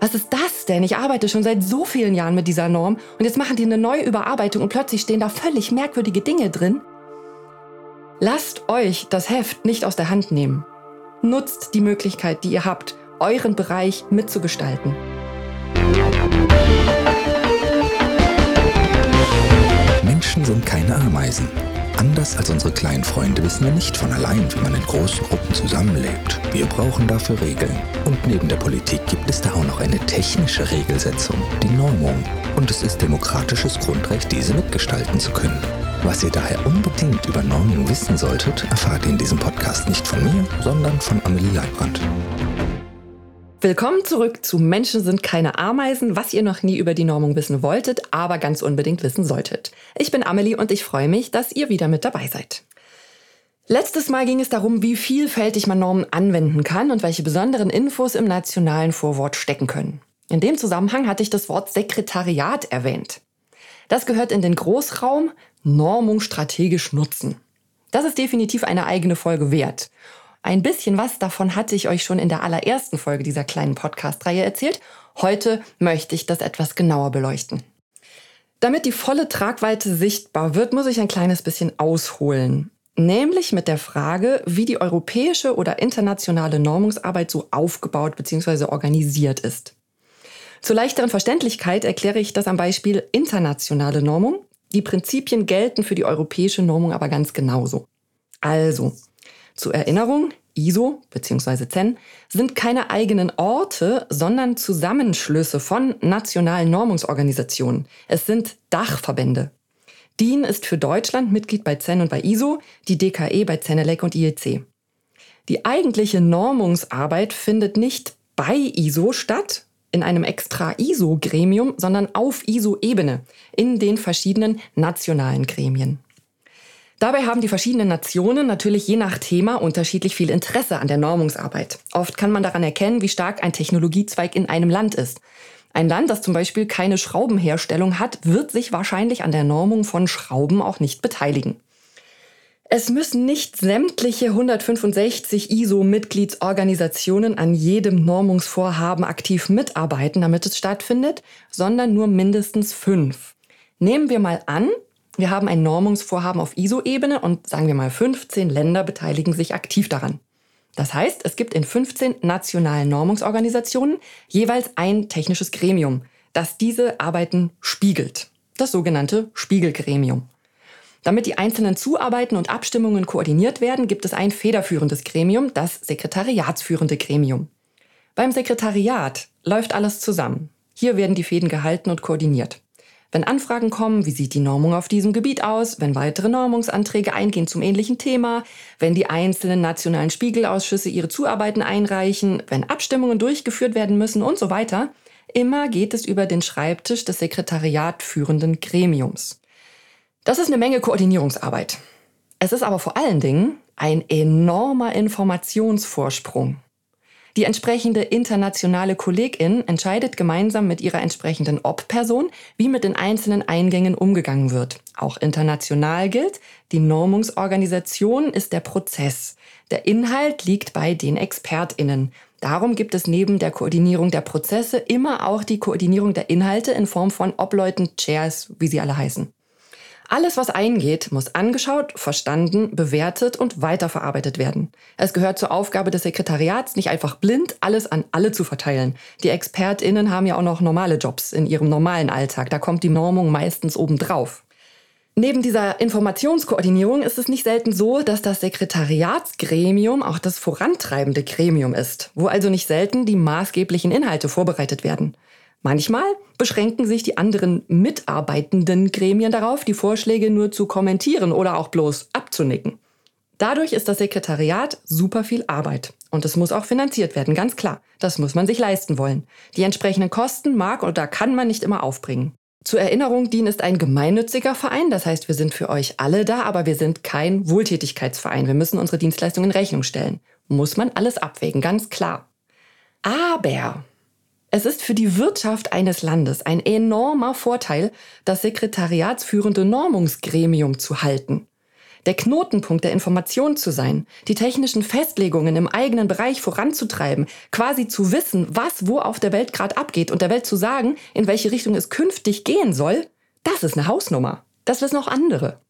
Was ist das denn? Ich arbeite schon seit so vielen Jahren mit dieser Norm und jetzt machen die eine neue Überarbeitung und plötzlich stehen da völlig merkwürdige Dinge drin. Lasst euch das Heft nicht aus der Hand nehmen. Nutzt die Möglichkeit, die ihr habt, euren Bereich mitzugestalten. Menschen sind keine Ameisen. Anders als unsere kleinen Freunde wissen wir nicht von allein, wie man in großen Gruppen zusammenlebt. Wir brauchen dafür Regeln. Und neben der Politik gibt es da auch noch eine technische Regelsetzung, die Normung. Und es ist demokratisches Grundrecht, diese mitgestalten zu können. Was ihr daher unbedingt über Normung wissen solltet, erfahrt ihr in diesem Podcast nicht von mir, sondern von Amelie Leibrand. Willkommen zurück zu Menschen sind keine Ameisen, was ihr noch nie über die Normung wissen wolltet, aber ganz unbedingt wissen solltet. Ich bin Amelie und ich freue mich, dass ihr wieder mit dabei seid. Letztes Mal ging es darum, wie vielfältig man Normen anwenden kann und welche besonderen Infos im nationalen Vorwort stecken können. In dem Zusammenhang hatte ich das Wort Sekretariat erwähnt. Das gehört in den Großraum Normung strategisch nutzen. Das ist definitiv eine eigene Folge wert. Ein bisschen was davon hatte ich euch schon in der allerersten Folge dieser kleinen Podcast-Reihe erzählt. Heute möchte ich das etwas genauer beleuchten. Damit die volle Tragweite sichtbar wird, muss ich ein kleines bisschen ausholen. Nämlich mit der Frage, wie die europäische oder internationale Normungsarbeit so aufgebaut bzw. organisiert ist. Zur leichteren Verständlichkeit erkläre ich das am Beispiel internationale Normung. Die Prinzipien gelten für die europäische Normung aber ganz genauso. Also, zur Erinnerung, ISO bzw. CEN sind keine eigenen Orte, sondern Zusammenschlüsse von nationalen Normungsorganisationen. Es sind Dachverbände. DIN ist für Deutschland Mitglied bei CEN und bei ISO, die DKE bei CENELEC und IEC. Die eigentliche Normungsarbeit findet nicht bei ISO statt, in einem extra ISO-Gremium, sondern auf ISO-Ebene, in den verschiedenen nationalen Gremien. Dabei haben die verschiedenen Nationen natürlich je nach Thema unterschiedlich viel Interesse an der Normungsarbeit. Oft kann man daran erkennen, wie stark ein Technologiezweig in einem Land ist. Ein Land, das zum Beispiel keine Schraubenherstellung hat, wird sich wahrscheinlich an der Normung von Schrauben auch nicht beteiligen. Es müssen nicht sämtliche 165 ISO-Mitgliedsorganisationen an jedem Normungsvorhaben aktiv mitarbeiten, damit es stattfindet, sondern nur mindestens fünf. Nehmen wir mal an, wir haben ein Normungsvorhaben auf ISO-Ebene und sagen wir mal 15 Länder beteiligen sich aktiv daran. Das heißt, es gibt in 15 nationalen Normungsorganisationen jeweils ein technisches Gremium, das diese Arbeiten spiegelt. Das sogenannte Spiegelgremium. Damit die einzelnen Zuarbeiten und Abstimmungen koordiniert werden, gibt es ein federführendes Gremium, das sekretariatsführende Gremium. Beim Sekretariat läuft alles zusammen. Hier werden die Fäden gehalten und koordiniert. Wenn Anfragen kommen, wie sieht die Normung auf diesem Gebiet aus, wenn weitere Normungsanträge eingehen zum ähnlichen Thema, wenn die einzelnen nationalen Spiegelausschüsse ihre Zuarbeiten einreichen, wenn Abstimmungen durchgeführt werden müssen und so weiter, immer geht es über den Schreibtisch des Sekretariat führenden Gremiums. Das ist eine Menge Koordinierungsarbeit. Es ist aber vor allen Dingen ein enormer Informationsvorsprung. Die entsprechende internationale Kollegin entscheidet gemeinsam mit ihrer entsprechenden Ob-Person, wie mit den einzelnen Eingängen umgegangen wird. Auch international gilt, die Normungsorganisation ist der Prozess. Der Inhalt liegt bei den ExpertInnen. Darum gibt es neben der Koordinierung der Prozesse immer auch die Koordinierung der Inhalte in Form von Obleuten, Chairs, wie sie alle heißen. Alles, was eingeht, muss angeschaut, verstanden, bewertet und weiterverarbeitet werden. Es gehört zur Aufgabe des Sekretariats, nicht einfach blind alles an alle zu verteilen. Die ExpertInnen haben ja auch noch normale Jobs in ihrem normalen Alltag. Da kommt die Normung meistens obendrauf. Neben dieser Informationskoordinierung ist es nicht selten so, dass das Sekretariatsgremium auch das vorantreibende Gremium ist, wo also nicht selten die maßgeblichen Inhalte vorbereitet werden. Manchmal beschränken sich die anderen mitarbeitenden Gremien darauf, die Vorschläge nur zu kommentieren oder auch bloß abzunicken. Dadurch ist das Sekretariat super viel Arbeit. Und es muss auch finanziert werden, ganz klar. Das muss man sich leisten wollen. Die entsprechenden Kosten mag oder kann man nicht immer aufbringen. Zur Erinnerung, DIN ist ein gemeinnütziger Verein, das heißt, wir sind für euch alle da, aber wir sind kein Wohltätigkeitsverein. Wir müssen unsere Dienstleistungen in Rechnung stellen. Muss man alles abwägen, ganz klar. Aber es ist für die Wirtschaft eines Landes ein enormer Vorteil, das sekretariatsführende Normungsgremium zu halten. der Knotenpunkt der Information zu sein, die technischen Festlegungen im eigenen Bereich voranzutreiben, quasi zu wissen, was wo auf der Welt gerade abgeht und der Welt zu sagen, in welche Richtung es künftig gehen soll, das ist eine Hausnummer. Das wissen auch andere.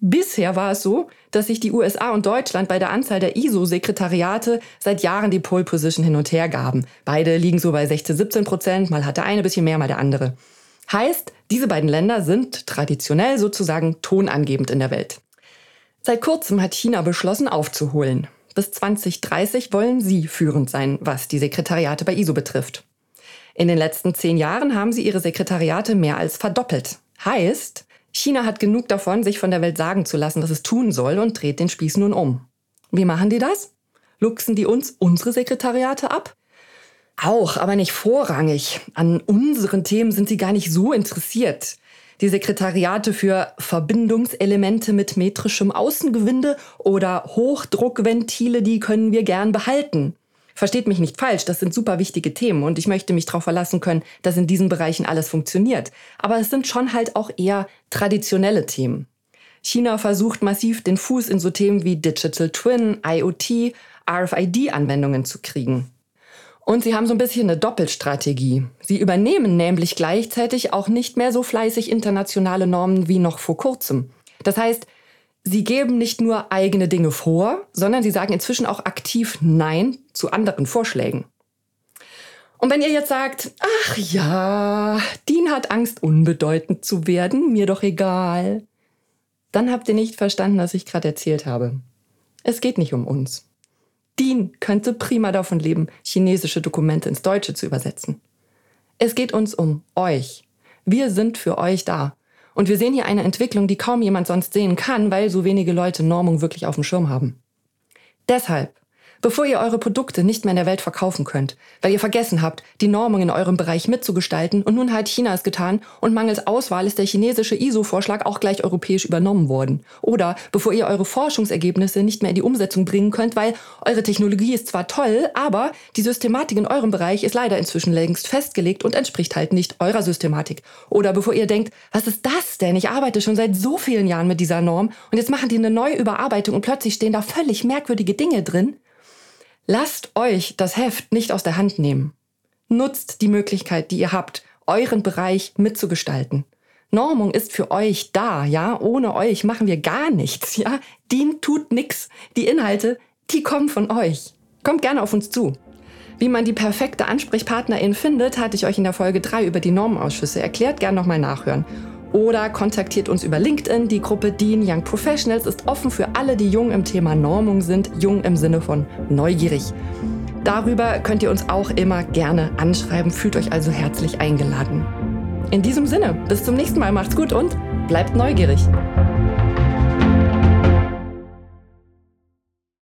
Bisher war es so, dass sich die USA und Deutschland bei der Anzahl der ISO-Sekretariate seit Jahren die Pole Position hin und her gaben. Beide liegen so bei 16, 17 Prozent, mal hat der eine ein bisschen mehr, mal der andere. Heißt, diese beiden Länder sind traditionell sozusagen tonangebend in der Welt. Seit kurzem hat China beschlossen aufzuholen. Bis 2030 wollen sie führend sein, was die Sekretariate bei ISO betrifft. In den letzten zehn Jahren haben sie ihre Sekretariate mehr als verdoppelt. Heißt, China hat genug davon, sich von der Welt sagen zu lassen, was es tun soll und dreht den Spieß nun um. Wie machen die das? Luchsen die uns unsere Sekretariate ab? Auch, aber nicht vorrangig. An unseren Themen sind sie gar nicht so interessiert. Die Sekretariate für Verbindungselemente mit metrischem Außengewinde oder Hochdruckventile, die können wir gern behalten. Versteht mich nicht falsch, das sind super wichtige Themen und ich möchte mich darauf verlassen können, dass in diesen Bereichen alles funktioniert. Aber es sind schon halt auch eher traditionelle Themen. China versucht massiv den Fuß in so Themen wie Digital Twin, IoT, RFID-Anwendungen zu kriegen. Und sie haben so ein bisschen eine Doppelstrategie. Sie übernehmen nämlich gleichzeitig auch nicht mehr so fleißig internationale Normen wie noch vor kurzem. Das heißt, Sie geben nicht nur eigene Dinge vor, sondern sie sagen inzwischen auch aktiv Nein zu anderen Vorschlägen. Und wenn ihr jetzt sagt, ach ja, Dean hat Angst, unbedeutend zu werden, mir doch egal, dann habt ihr nicht verstanden, was ich gerade erzählt habe. Es geht nicht um uns. Dean könnte prima davon leben, chinesische Dokumente ins Deutsche zu übersetzen. Es geht uns um euch. Wir sind für euch da. Und wir sehen hier eine Entwicklung, die kaum jemand sonst sehen kann, weil so wenige Leute Normung wirklich auf dem Schirm haben. Deshalb bevor ihr eure Produkte nicht mehr in der Welt verkaufen könnt, weil ihr vergessen habt, die Normung in eurem Bereich mitzugestalten und nun hat China es getan und mangels Auswahl ist der chinesische ISO-Vorschlag auch gleich europäisch übernommen worden. Oder bevor ihr eure Forschungsergebnisse nicht mehr in die Umsetzung bringen könnt, weil eure Technologie ist zwar toll, aber die Systematik in eurem Bereich ist leider inzwischen längst festgelegt und entspricht halt nicht eurer Systematik. Oder bevor ihr denkt, was ist das denn? Ich arbeite schon seit so vielen Jahren mit dieser Norm und jetzt machen die eine neue Überarbeitung und plötzlich stehen da völlig merkwürdige Dinge drin. Lasst euch das Heft nicht aus der Hand nehmen. Nutzt die Möglichkeit, die ihr habt, euren Bereich mitzugestalten. Normung ist für euch da, ja? Ohne euch machen wir gar nichts, ja? Dient tut nix. Die Inhalte, die kommen von euch. Kommt gerne auf uns zu. Wie man die perfekte Ansprechpartnerin findet, hatte ich euch in der Folge 3 über die Normausschüsse erklärt. Gern nochmal nachhören. Oder kontaktiert uns über LinkedIn. Die Gruppe Dean Young Professionals ist offen für alle, die jung im Thema Normung sind. Jung im Sinne von neugierig. Darüber könnt ihr uns auch immer gerne anschreiben. Fühlt euch also herzlich eingeladen. In diesem Sinne, bis zum nächsten Mal. Macht's gut und bleibt neugierig.